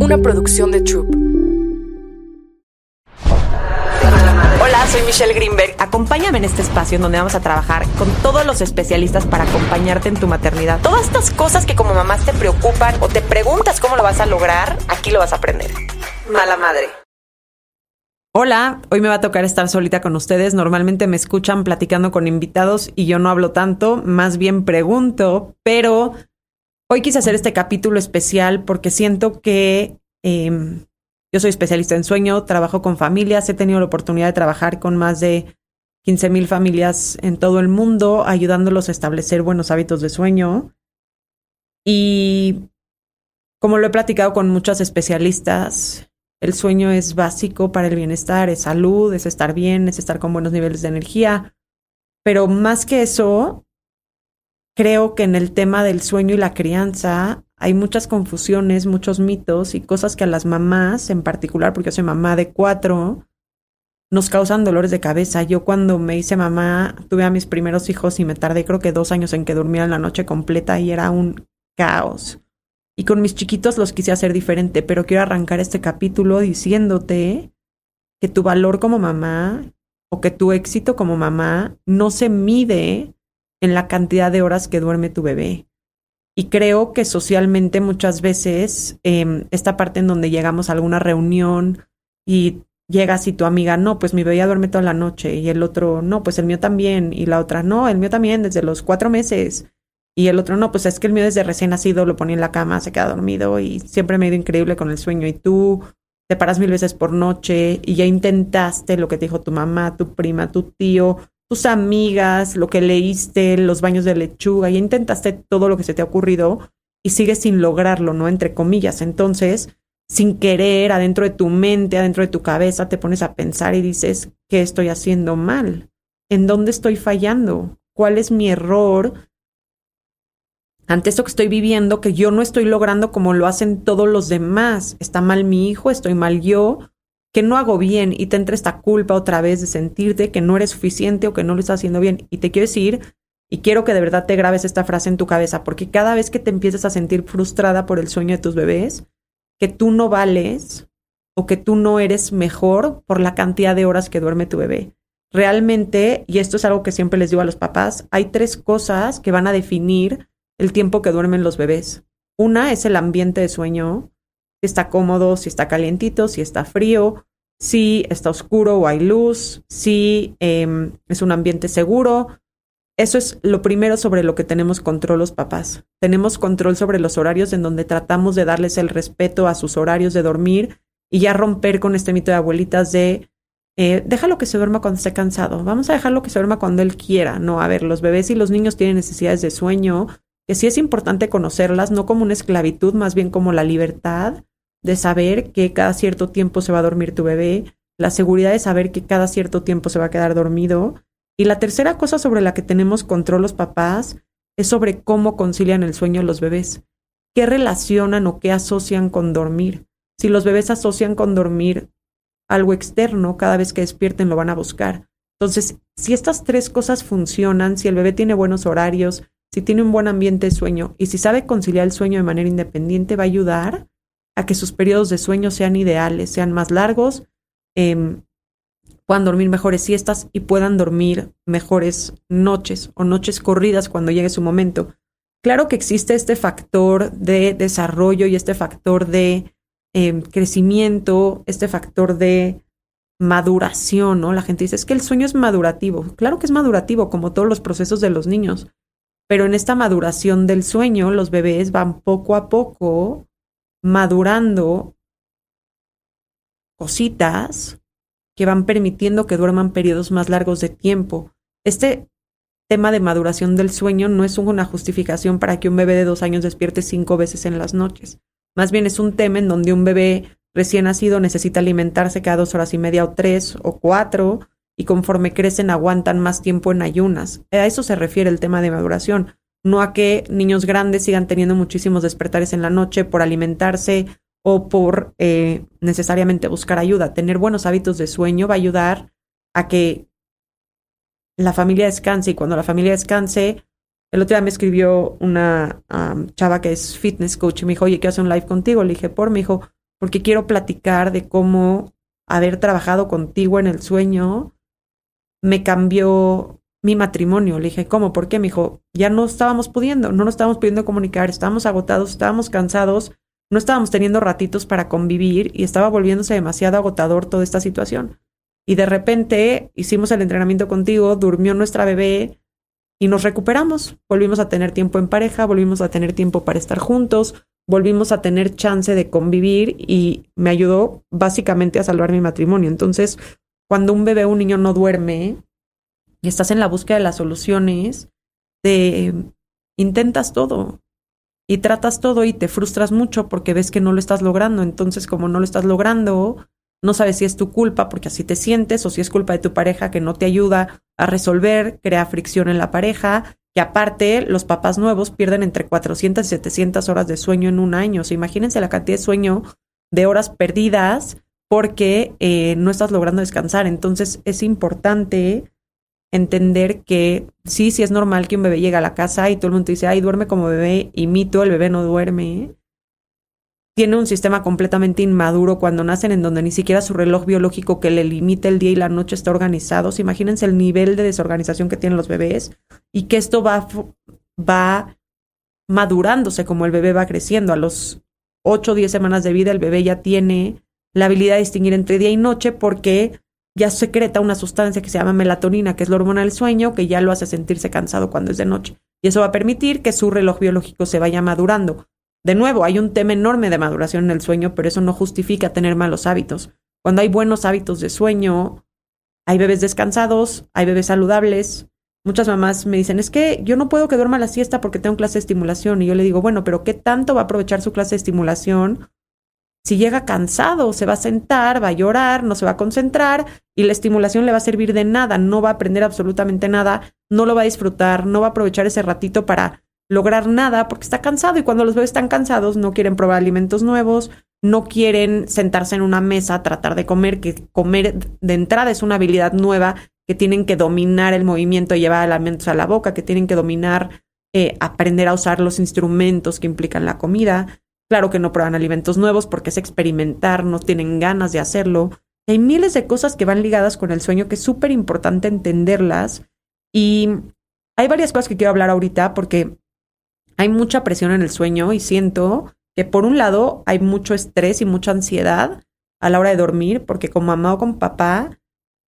una producción de Troop. Hola, soy Michelle Greenberg. Acompáñame en este espacio en donde vamos a trabajar con todos los especialistas para acompañarte en tu maternidad. Todas estas cosas que como mamás te preocupan o te preguntas cómo lo vas a lograr, aquí lo vas a aprender. Mala madre. Hola, hoy me va a tocar estar solita con ustedes. Normalmente me escuchan platicando con invitados y yo no hablo tanto, más bien pregunto, pero hoy quise hacer este capítulo especial porque siento que em, yo soy especialista en sueño, trabajo con familias, he tenido la oportunidad de trabajar con más de 15 mil familias en todo el mundo, ayudándolos a establecer buenos hábitos de sueño. Y como lo he platicado con muchos especialistas, el sueño es básico para el bienestar, es salud, es estar bien, es estar con buenos niveles de energía. Pero más que eso, creo que en el tema del sueño y la crianza hay muchas confusiones, muchos mitos y cosas que a las mamás, en particular, porque yo soy mamá de cuatro, nos causan dolores de cabeza. Yo cuando me hice mamá, tuve a mis primeros hijos y me tardé creo que dos años en que durmiera la noche completa y era un caos. Y con mis chiquitos los quise hacer diferente, pero quiero arrancar este capítulo diciéndote que tu valor como mamá o que tu éxito como mamá no se mide en la cantidad de horas que duerme tu bebé. Y creo que socialmente muchas veces eh, esta parte en donde llegamos a alguna reunión y llegas y tu amiga, no, pues mi bebé ya duerme toda la noche y el otro, no, pues el mío también y la otra, no, el mío también desde los cuatro meses y el otro, no, pues es que el mío desde recién nacido lo ponía en la cama, se queda dormido y siempre me ha ido increíble con el sueño. Y tú te paras mil veces por noche y ya intentaste lo que te dijo tu mamá, tu prima, tu tío, tus amigas, lo que leíste, los baños de lechuga, ya intentaste todo lo que se te ha ocurrido y sigues sin lograrlo, ¿no? Entre comillas. Entonces, sin querer, adentro de tu mente, adentro de tu cabeza, te pones a pensar y dices, ¿qué estoy haciendo mal? ¿En dónde estoy fallando? ¿Cuál es mi error? ante esto que estoy viviendo, que yo no estoy logrando como lo hacen todos los demás. Está mal mi hijo, estoy mal yo, que no hago bien y te entra esta culpa otra vez de sentirte que no eres suficiente o que no lo estás haciendo bien. Y te quiero decir, y quiero que de verdad te grabes esta frase en tu cabeza, porque cada vez que te empieces a sentir frustrada por el sueño de tus bebés, que tú no vales o que tú no eres mejor por la cantidad de horas que duerme tu bebé. Realmente, y esto es algo que siempre les digo a los papás, hay tres cosas que van a definir el tiempo que duermen los bebés. Una es el ambiente de sueño, si está cómodo, si está calientito, si está frío, si está oscuro o hay luz, si em, es un ambiente seguro. Eso es lo primero sobre lo que tenemos control los papás. Tenemos control sobre los horarios en donde tratamos de darles el respeto a sus horarios de dormir y ya romper con este mito de abuelitas de eh, déjalo que se duerma cuando esté cansado. Vamos a dejarlo que se duerma cuando él quiera. No, a ver, los bebés y los niños tienen necesidades de sueño, que sí es importante conocerlas, no como una esclavitud, más bien como la libertad de saber que cada cierto tiempo se va a dormir tu bebé, la seguridad de saber que cada cierto tiempo se va a quedar dormido. Y la tercera cosa sobre la que tenemos control los papás es sobre cómo concilian el sueño los bebés. ¿Qué relacionan o qué asocian con dormir? Si los bebés asocian con dormir algo externo, cada vez que despierten lo van a buscar. Entonces, si estas tres cosas funcionan, si el bebé tiene buenos horarios, si tiene un buen ambiente de sueño y si sabe conciliar el sueño de manera independiente, va a ayudar a que sus periodos de sueño sean ideales, sean más largos, em, puedan dormir mejores siestas y puedan dormir mejores noches o noches corridas cuando llegue su momento. Claro que existe este factor de desarrollo y este factor de em, crecimiento, este factor de maduración, ¿no? La gente dice, es que el sueño es madurativo. Claro que es madurativo, como todos los procesos de los niños. Pero en esta maduración del sueño, los bebés van poco a poco madurando cositas que van permitiendo que duerman periodos más largos de tiempo. Este tema de maduración del sueño no es una justificación para que un bebé de dos años despierte cinco veces en las noches. Más bien es un tema en donde un bebé recién nacido necesita alimentarse cada dos horas y media o tres o cuatro y conforme crecen aguantan más tiempo en ayunas. A eso se refiere el tema de maduración, no a que niños grandes sigan teniendo muchísimos despertares en la noche por alimentarse o por eh, necesariamente buscar ayuda. Tener buenos hábitos de sueño va a ayudar a que la familia descanse y cuando la familia descanse, el otro día me escribió una chava que es fitness coach y me dijo, oye, quiero hacer un live contigo. Le dije, por, me dijo, porque quiero platicar de cómo haber trabajado contigo en el sueño me cambió mi matrimonio. Le dije, ¿cómo? ¿Por qué? Me dijo, ya no estábamos pudiendo, no nos estábamos pudiendo comunicar, estábamos agotados, estábamos cansados, no estábamos teniendo ratitos para convivir y estaba volviéndose demasiado agotador toda esta situación. Y de repente hicimos el entrenamiento contigo, durmió nuestra bebé y nos recuperamos. Volvimos a tener tiempo en pareja, volvimos a tener tiempo para estar juntos, volvimos a tener chance de convivir y me ayudó básicamente a salvar mi matrimonio. Entonces, cuando un bebé un niño no duerme y estás en la búsqueda de las soluciones, te intentas todo y tratas todo y te frustras mucho porque ves que no lo estás logrando. Entonces, como no lo estás logrando, no sabes si es tu culpa porque así te sientes o si es culpa de tu pareja que no te ayuda a resolver, crea fricción en la pareja, que aparte los papás nuevos pierden entre 400 y 700 horas de sueño en un año. O sea, imagínense la cantidad de sueño de horas perdidas porque eh, no estás logrando descansar. Entonces es importante entender que sí, sí es normal que un bebé llegue a la casa y todo el mundo dice, ay, duerme como bebé, y mito, el bebé no duerme tiene un sistema completamente inmaduro cuando nacen en donde ni siquiera su reloj biológico que le limita el día y la noche está organizado. imagínense el nivel de desorganización que tienen los bebés y que esto va, va madurándose como el bebé va creciendo. A los 8 o 10 semanas de vida el bebé ya tiene la habilidad de distinguir entre día y noche porque ya secreta una sustancia que se llama melatonina, que es la hormona del sueño, que ya lo hace sentirse cansado cuando es de noche. Y eso va a permitir que su reloj biológico se vaya madurando. De nuevo, hay un tema enorme de maduración en el sueño, pero eso no justifica tener malos hábitos. Cuando hay buenos hábitos de sueño, hay bebés descansados, hay bebés saludables. Muchas mamás me dicen, es que yo no puedo que duerma la siesta porque tengo clase de estimulación. Y yo le digo, bueno, pero ¿qué tanto va a aprovechar su clase de estimulación? Si llega cansado, se va a sentar, va a llorar, no se va a concentrar y la estimulación le va a servir de nada, no va a aprender absolutamente nada, no lo va a disfrutar, no va a aprovechar ese ratito para lograr nada porque está cansado y cuando los bebés están cansados no quieren probar alimentos nuevos, no quieren sentarse en una mesa a tratar de comer, que comer de entrada es una habilidad nueva, que tienen que dominar el movimiento y llevar alimentos a la boca, que tienen que dominar, eh, aprender a usar los instrumentos que implican la comida. Claro que no prueban alimentos nuevos porque es experimentar, no tienen ganas de hacerlo. Hay miles de cosas que van ligadas con el sueño que es súper importante entenderlas y hay varias cosas que quiero hablar ahorita porque hay mucha presión en el sueño y siento que por un lado hay mucho estrés y mucha ansiedad a la hora de dormir, porque como mamá o con papá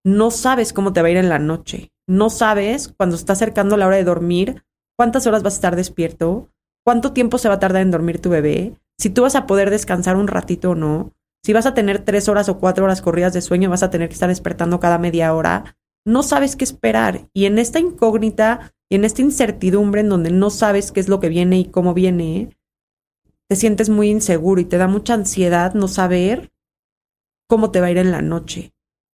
no sabes cómo te va a ir en la noche. No sabes cuando está acercando la hora de dormir cuántas horas vas a estar despierto, cuánto tiempo se va a tardar en dormir tu bebé, si tú vas a poder descansar un ratito o no, si vas a tener tres horas o cuatro horas corridas de sueño, vas a tener que estar despertando cada media hora. No sabes qué esperar. Y en esta incógnita y en esta incertidumbre en donde no sabes qué es lo que viene y cómo viene, te sientes muy inseguro y te da mucha ansiedad no saber cómo te va a ir en la noche.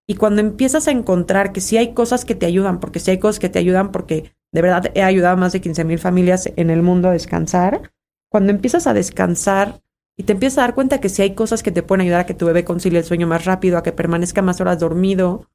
Y cuando empiezas a encontrar que sí hay cosas que te ayudan, porque sí hay cosas que te ayudan, porque de verdad he ayudado a más de 15 mil familias en el mundo a descansar, cuando empiezas a descansar y te empiezas a dar cuenta que sí hay cosas que te pueden ayudar a que tu bebé concilie el sueño más rápido, a que permanezca más horas dormido,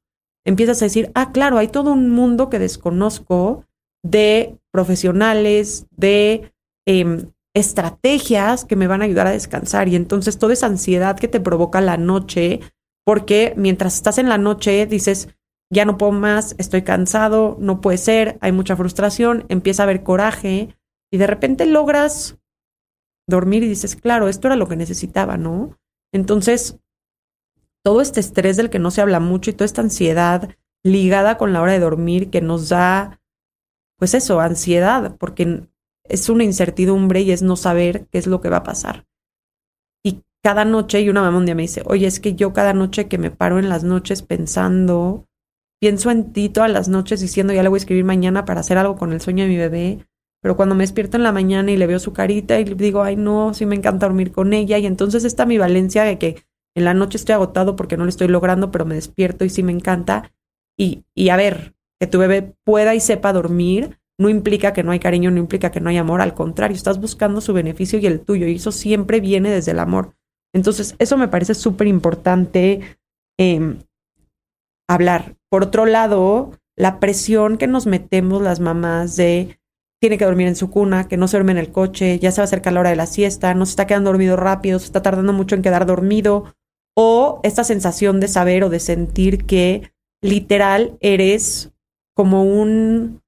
empiezas a decir, ah, claro, hay todo un mundo que desconozco de profesionales, de em, estrategias que me van a ayudar a descansar. Y entonces toda esa ansiedad que te provoca la noche, porque mientras estás en la noche dices, ya no puedo más, estoy cansado, no puede ser, hay mucha frustración, empieza a haber coraje y de repente logras dormir y dices, claro, esto era lo que necesitaba, ¿no? Entonces, todo este estrés del que no se habla mucho y toda esta ansiedad ligada con la hora de dormir que nos da pues eso, ansiedad, porque es una incertidumbre y es no saber qué es lo que va a pasar. Y cada noche, y una mamá un día me dice, oye, es que yo cada noche que me paro en las noches pensando, pienso en ti todas las noches diciendo, ya le voy a escribir mañana para hacer algo con el sueño de mi bebé, pero cuando me despierto en la mañana y le veo su carita y le digo, ay no, sí me encanta dormir con ella, y entonces esta mi valencia de que en la noche estoy agotado porque no lo estoy logrando, pero me despierto y sí me encanta. Y, y a ver, que tu bebé pueda y sepa dormir no implica que no hay cariño, no implica que no hay amor, al contrario, estás buscando su beneficio y el tuyo, y eso siempre viene desde el amor. Entonces, eso me parece súper importante em, hablar. Por otro lado, la presión que nos metemos las mamás de tiene que dormir en su cuna, que no se duerme en el coche, ya se va a acercar la hora de la siesta, no se está quedando dormido rápido, se está tardando mucho en quedar dormido, o esta sensación de saber o de sentir que literal eres como un,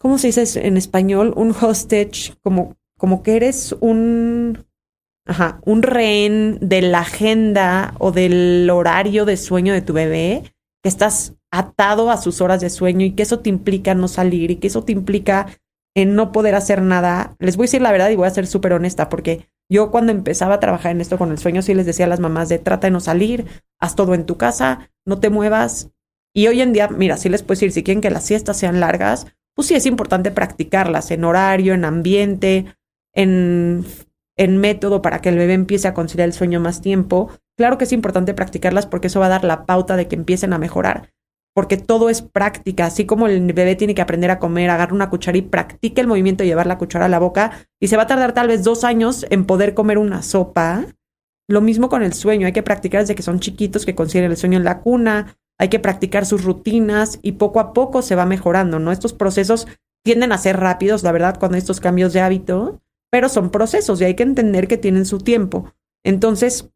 ¿cómo se dice en español? Un hostage, como, como que eres un, ajá, un rehén de la agenda o del horario de sueño de tu bebé, que estás atado a sus horas de sueño y que eso te implica no salir y que eso te implica en no poder hacer nada. Les voy a decir la verdad y voy a ser súper honesta porque yo cuando empezaba a trabajar en esto con el sueño sí les decía a las mamás de trata de no salir, haz todo en tu casa, no te muevas. Y hoy en día, mira, sí les puedo decir, si quieren que las siestas sean largas, pues sí es importante practicarlas en horario, en ambiente, en, en método para que el bebé empiece a conciliar el sueño más tiempo. Claro que es importante practicarlas porque eso va a dar la pauta de que empiecen a mejorar porque todo es práctica, así como el bebé tiene que aprender a comer, agarra una cuchara y practique el movimiento de llevar la cuchara a la boca y se va a tardar tal vez dos años en poder comer una sopa. Lo mismo con el sueño, hay que practicar desde que son chiquitos, que consideren el sueño en la cuna, hay que practicar sus rutinas y poco a poco se va mejorando, ¿no? Estos procesos tienden a ser rápidos, la verdad, cuando estos cambios de hábito, pero son procesos y hay que entender que tienen su tiempo. Entonces,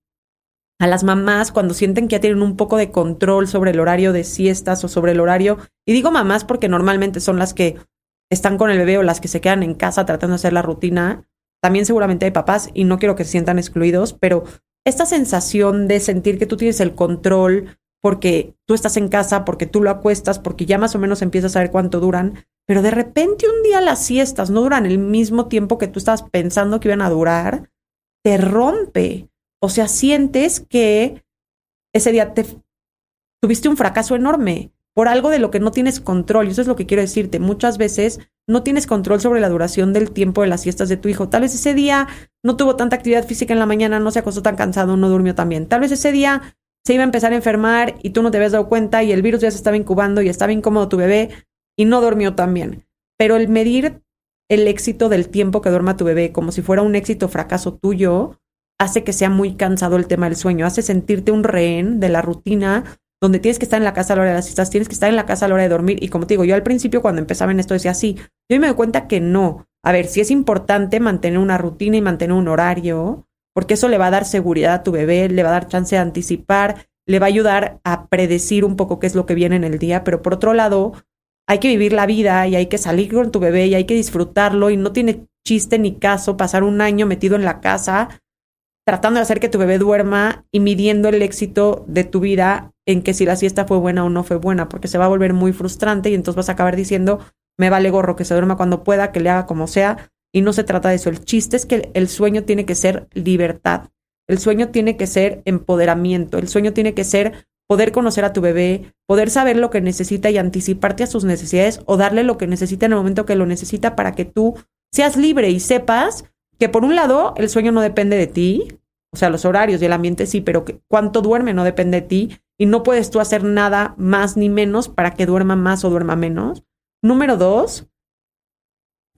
a las mamás cuando sienten que ya tienen un poco de control sobre el horario de siestas o sobre el horario, y digo mamás porque normalmente son las que están con el bebé o las que se quedan en casa tratando de hacer la rutina, también seguramente hay papás y no quiero que se sientan excluidos, pero esta sensación de sentir que tú tienes el control porque tú estás en casa, porque tú lo acuestas, porque ya más o menos empiezas a saber cuánto duran, pero de repente un día las siestas no duran el mismo tiempo que tú estabas pensando que iban a durar, te rompe. O sea, sientes que ese día te tuviste un fracaso enorme por algo de lo que no tienes control. Y eso es lo que quiero decirte. Muchas veces no tienes control sobre la duración del tiempo de las siestas de tu hijo. Tal vez ese día no tuvo tanta actividad física en la mañana, no se acostó tan cansado, no durmió tan bien. Tal vez ese día se iba a empezar a enfermar y tú no te habías dado cuenta y el virus ya se estaba incubando y estaba incómodo tu bebé y no durmió tan bien. Pero el medir el éxito del tiempo que duerma tu bebé como si fuera un éxito o fracaso tuyo, hace que sea muy cansado el tema del sueño, hace sentirte un rehén de la rutina donde tienes que estar en la casa a la hora de las citas, tienes que estar en la casa a la hora de dormir. Y como te digo, yo al principio cuando empezaba en esto decía así, yo me doy cuenta que no. A ver, si es importante mantener una rutina y mantener un horario, porque eso le va a dar seguridad a tu bebé, le va a dar chance de anticipar, le va a ayudar a predecir un poco qué es lo que viene en el día, pero por otro lado, hay que vivir la vida y hay que salir con tu bebé y hay que disfrutarlo y no tiene chiste ni caso pasar un año metido en la casa tratando de hacer que tu bebé duerma y midiendo el éxito de tu vida en que si la siesta fue buena o no fue buena, porque se va a volver muy frustrante y entonces vas a acabar diciendo, me vale gorro que se duerma cuando pueda, que le haga como sea, y no se trata de eso. El chiste es que el sueño tiene que ser libertad, el sueño tiene que ser empoderamiento, el sueño tiene que ser poder conocer a tu bebé, poder saber lo que necesita y anticiparte a sus necesidades o darle lo que necesita en el momento que lo necesita para que tú seas libre y sepas que por un lado el sueño no depende de ti, o sea, los horarios y el ambiente sí, pero cuánto duerme no depende de ti y no puedes tú hacer nada más ni menos para que duerma más o duerma menos. Número dos,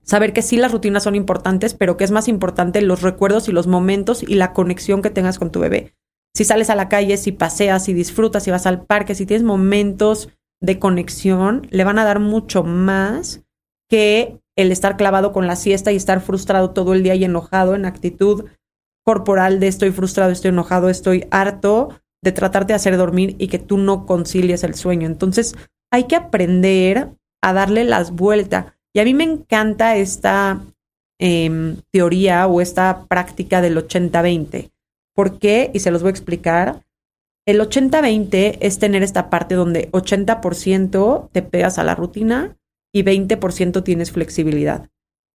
saber que sí las rutinas son importantes, pero que es más importante los recuerdos y los momentos y la conexión que tengas con tu bebé. Si sales a la calle, si paseas, si disfrutas, si vas al parque, si tienes momentos de conexión, le van a dar mucho más que el estar clavado con la siesta y estar frustrado todo el día y enojado en actitud corporal de estoy frustrado, estoy enojado, estoy harto de tratarte de hacer dormir y que tú no concilies el sueño. Entonces hay que aprender a darle las vueltas. Y a mí me encanta esta em, teoría o esta práctica del 80-20. ¿Por qué? Y se los voy a explicar. El 80-20 es tener esta parte donde 80% te pegas a la rutina y 20% tienes flexibilidad.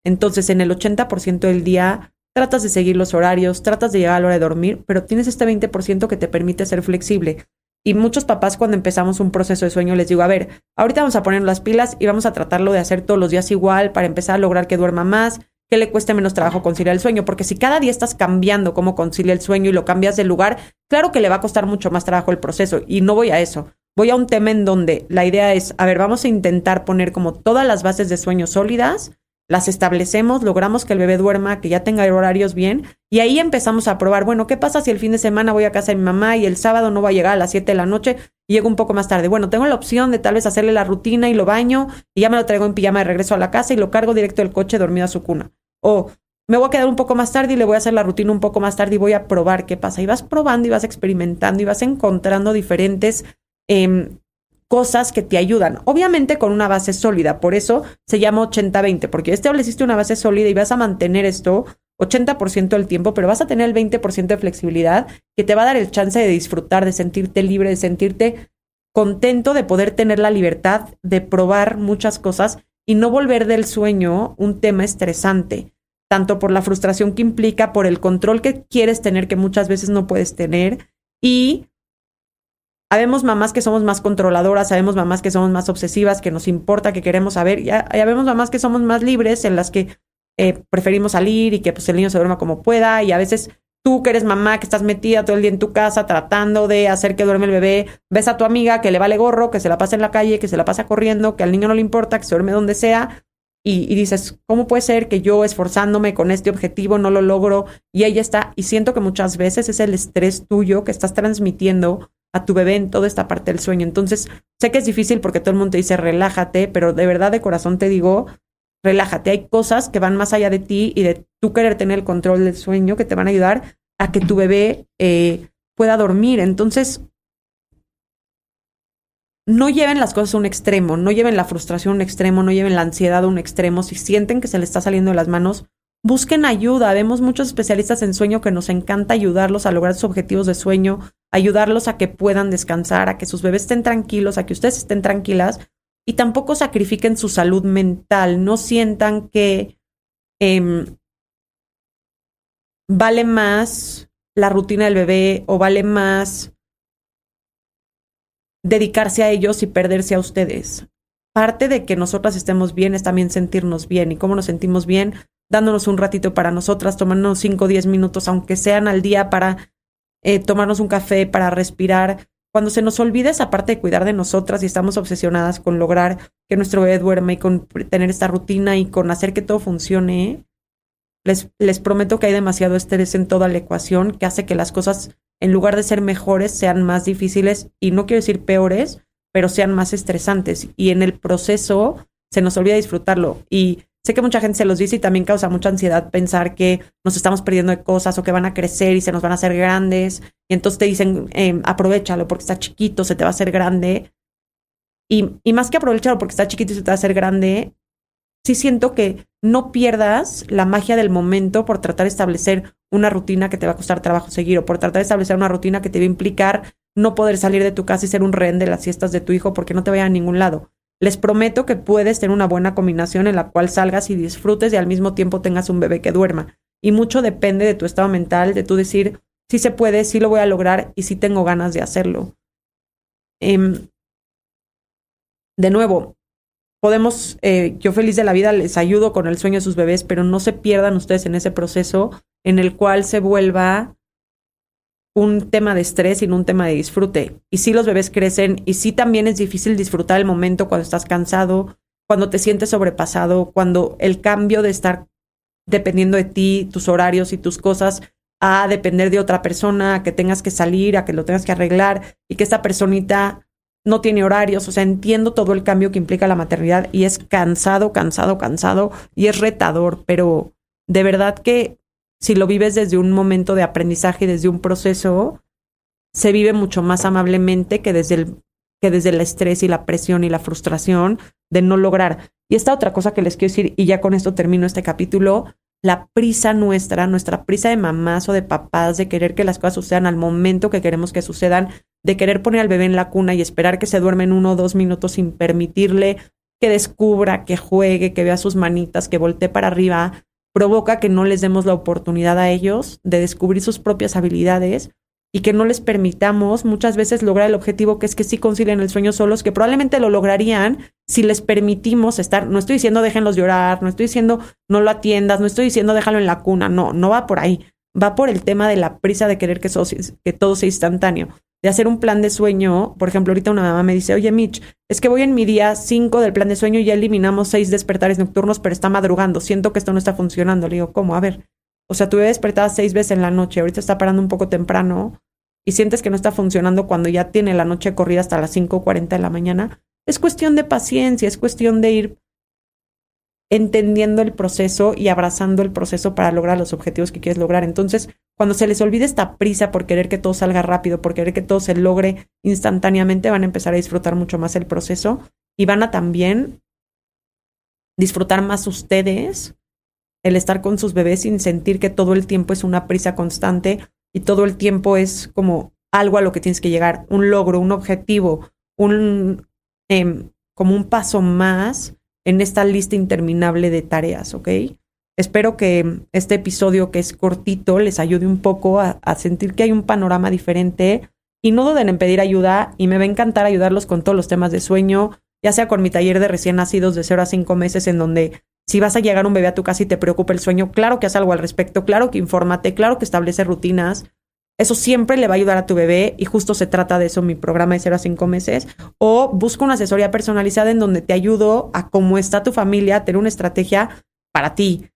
Entonces, en el 80% del día tratas de seguir los horarios, tratas de llegar a la hora de dormir, pero tienes este 20% que te permite ser flexible. Y muchos papás cuando empezamos un proceso de sueño les digo, a ver, ahorita vamos a poner las pilas y vamos a tratarlo de hacer todos los días igual para empezar a lograr que duerma más, que le cueste menos trabajo conciliar el sueño, porque si cada día estás cambiando cómo concilia el sueño y lo cambias de lugar, claro que le va a costar mucho más trabajo el proceso y no voy a eso voy a un tema en donde la idea es, a ver, vamos a intentar poner como todas las bases de sueño sólidas, las establecemos, logramos que el bebé duerma, que ya tenga horarios bien, y ahí empezamos a probar, bueno, ¿qué pasa si el fin de semana voy a casa de mi mamá y el sábado no va a llegar a las 7 de la noche y llego un poco más tarde. Bueno, tengo la opción de tal vez hacerle la rutina y lo baño y ya me lo traigo en pijama de regreso a la casa y lo cargo directo del coche dormido a su cuna. O me voy a quedar un poco más tarde y le voy a hacer la rutina un poco más tarde y voy a probar qué pasa. Y vas probando y vas experimentando y vas encontrando diferentes em, cosas que te ayudan. Obviamente con una base sólida, por eso se llama 80-20, porque estableciste una base sólida y vas a mantener esto 80% del tiempo, pero vas a tener el 20% de flexibilidad que te va a dar el chance de disfrutar, de sentirte libre, de sentirte contento, de poder tener la libertad de probar muchas cosas y no volver del sueño un tema estresante, tanto por la frustración que implica, por el control que quieres tener que muchas veces no puedes tener y Habemos mamás que somos más controladoras, sabemos mamás que somos más obsesivas, que nos importa, que queremos saber. Ya, ya mamás que somos más libres, en las que eh, preferimos salir y que pues, el niño se duerma como pueda y a veces tú que eres mamá, que estás metida todo el día en tu casa tratando de hacer que duerme el bebé, ves a tu amiga que le vale gorro, que se la pasa en la calle, que se la pasa corriendo, que al niño no le importa, que se duerme donde sea. Y, y, dices, ¿cómo puede ser que yo esforzándome con este objetivo no lo logro? Y ella está, y siento que muchas veces es el estrés tuyo que estás transmitiendo a tu bebé en toda esta parte del sueño. Entonces, sé que es difícil porque todo el mundo te dice, relájate, pero de verdad de corazón te digo, relájate. Hay cosas que van más allá de ti y de tú querer tener el control del sueño que te van a ayudar a que tu bebé eh, pueda dormir. Entonces, no lleven las cosas a un extremo, no lleven la frustración a un extremo, no lleven la ansiedad a un extremo. Si sienten que se les está saliendo de las manos, busquen ayuda. Vemos muchos especialistas en sueño que nos encanta ayudarlos a lograr sus objetivos de sueño, ayudarlos a que puedan descansar, a que sus bebés estén tranquilos, a que ustedes estén tranquilas, y tampoco sacrifiquen su salud mental, no sientan que em, vale más la rutina del bebé o vale más dedicarse a ellos y perderse a ustedes. Parte de que nosotras estemos bien es también sentirnos bien. ¿Y cómo nos sentimos bien? Dándonos un ratito para nosotras, tomándonos 5 o 10 minutos, aunque sean al día, para eh, tomarnos un café, para respirar, cuando se nos olvida esa parte de cuidar de nosotras y estamos obsesionadas con lograr que nuestro bebé duerma y con tener esta rutina y con hacer que todo funcione, les, les prometo que hay demasiado estrés en toda la ecuación que hace que las cosas, en lugar de ser mejores, sean más difíciles y no quiero decir peores, pero sean más estresantes. Y en el proceso se nos olvida disfrutarlo. Y Sé que mucha gente se los dice y también causa mucha ansiedad pensar que nos estamos perdiendo de cosas o que van a crecer y se nos van a hacer grandes. Y entonces te dicen, eh, aprovechalo porque está chiquito, se te va a hacer grande. Y, y más que aprovecharlo porque está chiquito y se te va a hacer grande, sí siento que no pierdas la magia del momento por tratar de establecer una rutina que te va a costar trabajo seguir o por tratar de establecer una rutina que te va a implicar no poder salir de tu casa y ser un rehén de las siestas de tu hijo porque no te vaya a ningún lado. Les prometo que puedes tener una buena combinación en la cual salgas y disfrutes y al mismo tiempo tengas un bebé que duerma. Y mucho depende de tu estado mental, de tú decir, sí se puede, sí lo voy a lograr y sí tengo ganas de hacerlo. Em, de nuevo, podemos, eh, yo feliz de la vida les ayudo con el sueño de sus bebés, pero no se pierdan ustedes en ese proceso en el cual se vuelva un tema de estrés y no un tema de disfrute. Y sí los bebés crecen y sí también es difícil disfrutar el momento cuando estás cansado, cuando te sientes sobrepasado, cuando el cambio de estar dependiendo de ti, tus horarios y tus cosas, a depender de otra persona, a que tengas que salir, a que lo tengas que arreglar y que esta personita no tiene horarios. O sea, entiendo todo el cambio que implica la maternidad y es cansado, cansado, cansado y es retador, pero de verdad que si lo vives desde un momento de aprendizaje, desde un proceso, se vive mucho más amablemente que desde el que desde el estrés y la presión y la frustración de no lograr. Y esta otra cosa que les quiero decir, y ya con esto termino este capítulo, la prisa nuestra, nuestra prisa de mamás o de papás de querer que las cosas sucedan al momento que queremos que sucedan, de querer poner al bebé en la cuna y esperar que se duerme en uno o dos minutos sin permitirle que descubra, que juegue, que vea sus manitas, que voltee para arriba, provoca que no les demos la oportunidad a ellos de descubrir sus propias habilidades y que no les permitamos muchas veces lograr el objetivo que es que sí concilien el sueño solos, que probablemente lo lograrían si les permitimos estar, no estoy diciendo déjenlos llorar, no estoy diciendo no lo atiendas, no estoy diciendo déjalo en la cuna, no, no va por ahí, va por el tema de la prisa de querer que, que todo sea instantáneo de hacer un plan de sueño. Por ejemplo, ahorita una mamá me dice, oye Mitch, es que voy en mi día 5 del plan de sueño y ya eliminamos seis despertares nocturnos, pero está madrugando. Siento que esto no está funcionando. Le digo, ¿cómo? A ver. O sea, tuve despertada seis veces en la noche, ahorita está parando un poco temprano. y sientes que no está funcionando cuando ya tiene la noche corrida hasta las 5.40 de la mañana, es cuestión de paciencia, es cuestión de ir entendiendo el proceso y abrazando el proceso para lograr los objetivos que quieres lograr. Entonces, cuando se les olvide esta prisa por querer que todo salga rápido, por querer que todo se logre instantáneamente, van a empezar a disfrutar mucho más el proceso y van a también disfrutar más ustedes el estar con sus bebés sin sentir que todo el tiempo es una prisa constante y todo el tiempo es como algo a lo que tienes que llegar, un logro, un objetivo, un em, como un paso más en esta lista interminable de tareas, ¿ok? Espero que este episodio que es cortito les ayude un poco a, sentir que hay un panorama diferente. Y no duden en pedir ayuda y me va a encantar ayudarlos con todos los temas de sueño, ya sea con mi taller de recién nacidos de 0 a 5 meses en donde si vas a llegar un bebé a tu casa y te preocupa el sueño, claro que haz algo al respecto, claro que infórmate, claro que establece rutinas, eso siempre le va a ayudar a tu bebé y justo se trata de eso mi programa de 0 a 5 meses. O busca una asesoría personalizada en donde te ayudo a cómo está tu familia, a tener una estrategia para ti,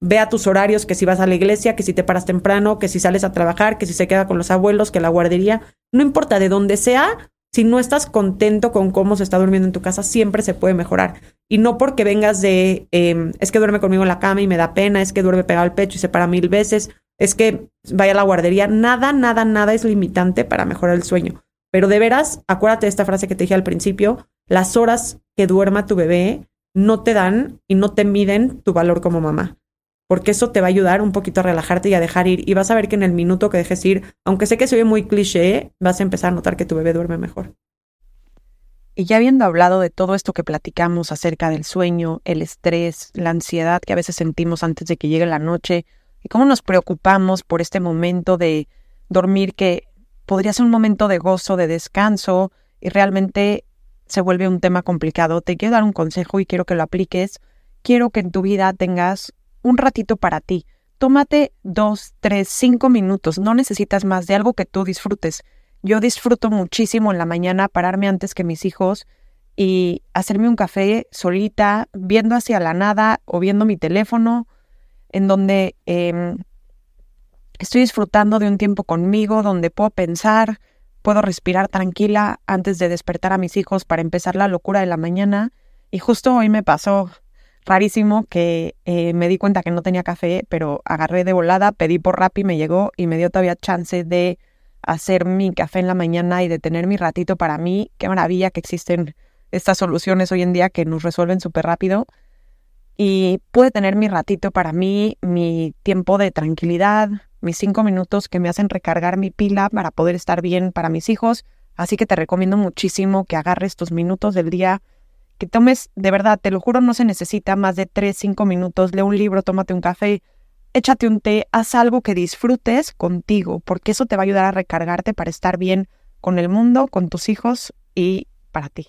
vea tus horarios, que si vas a la iglesia, que si te paras temprano, que si sales a trabajar, que si se queda con los abuelos, que la guardería, no importa de dónde sea, si no estás contento con cómo se está durmiendo en tu casa, siempre se puede mejorar. Y no porque vengas de, em, es que duerme conmigo en la cama y me da pena, es que duerme pegado al pecho y se para mil veces, es que vaya a la guardería. Nada, nada, nada es limitante para mejorar el sueño. Pero de veras, acuérdate de esta frase que te dije al principio, las horas que duerma tu bebé no te dan y no te miden tu valor como mamá. Porque eso te va a ayudar un poquito a relajarte y a dejar ir. Y vas a ver que en el minuto que dejes ir, aunque sé que se oye muy cliché, vas a empezar a notar que tu bebé duerme mejor. Y ya habiendo hablado de todo esto que platicamos acerca del sueño, el estrés, la ansiedad que a veces sentimos antes de que llegue la noche, y cómo nos preocupamos por este momento de dormir que podría ser un momento de gozo, de descanso y realmente se vuelve un tema complicado. Te quiero dar un consejo y quiero que lo apliques. Quiero que en tu vida tengas un ratito para ti. Tómate dos, tres, cinco minutos. No necesitas más de algo que tú disfrutes. Yo disfruto muchísimo en la mañana pararme antes que mis hijos y hacerme un café solita, viendo hacia la nada o viendo mi teléfono en donde em, estoy disfrutando de un tiempo conmigo, donde puedo pensar, puedo respirar tranquila antes de despertar a mis hijos para empezar la locura de la mañana. Y justo hoy me pasó rarísimo que eh, me di cuenta que no tenía café, pero agarré de volada, pedí por Rappi, me llegó y me dio todavía chance de hacer mi café en la mañana y de tener mi ratito para mí. Qué maravilla que existen estas soluciones hoy en día que nos resuelven súper rápido y pude tener mi ratito para mí, mi tiempo de tranquilidad, mis cinco minutos que me hacen recargar mi pila para poder estar bien para mis hijos. Así que te recomiendo muchísimo que agarres tus minutos del día, que tomes, de verdad, te lo juro, no se necesita más de tres, cinco minutos. Lee un libro, tómate un café, échate un té, haz algo que disfrutes contigo, porque eso te va a ayudar a recargarte para estar bien con el mundo, con tus hijos y para ti.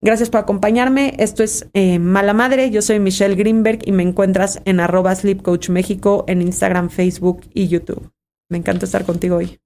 Gracias por acompañarme. Esto es eh, Mala Madre. Yo soy Michelle Greenberg y me encuentras en arroba Sleep Coach México en Instagram, Facebook y YouTube. Me encanta estar contigo hoy.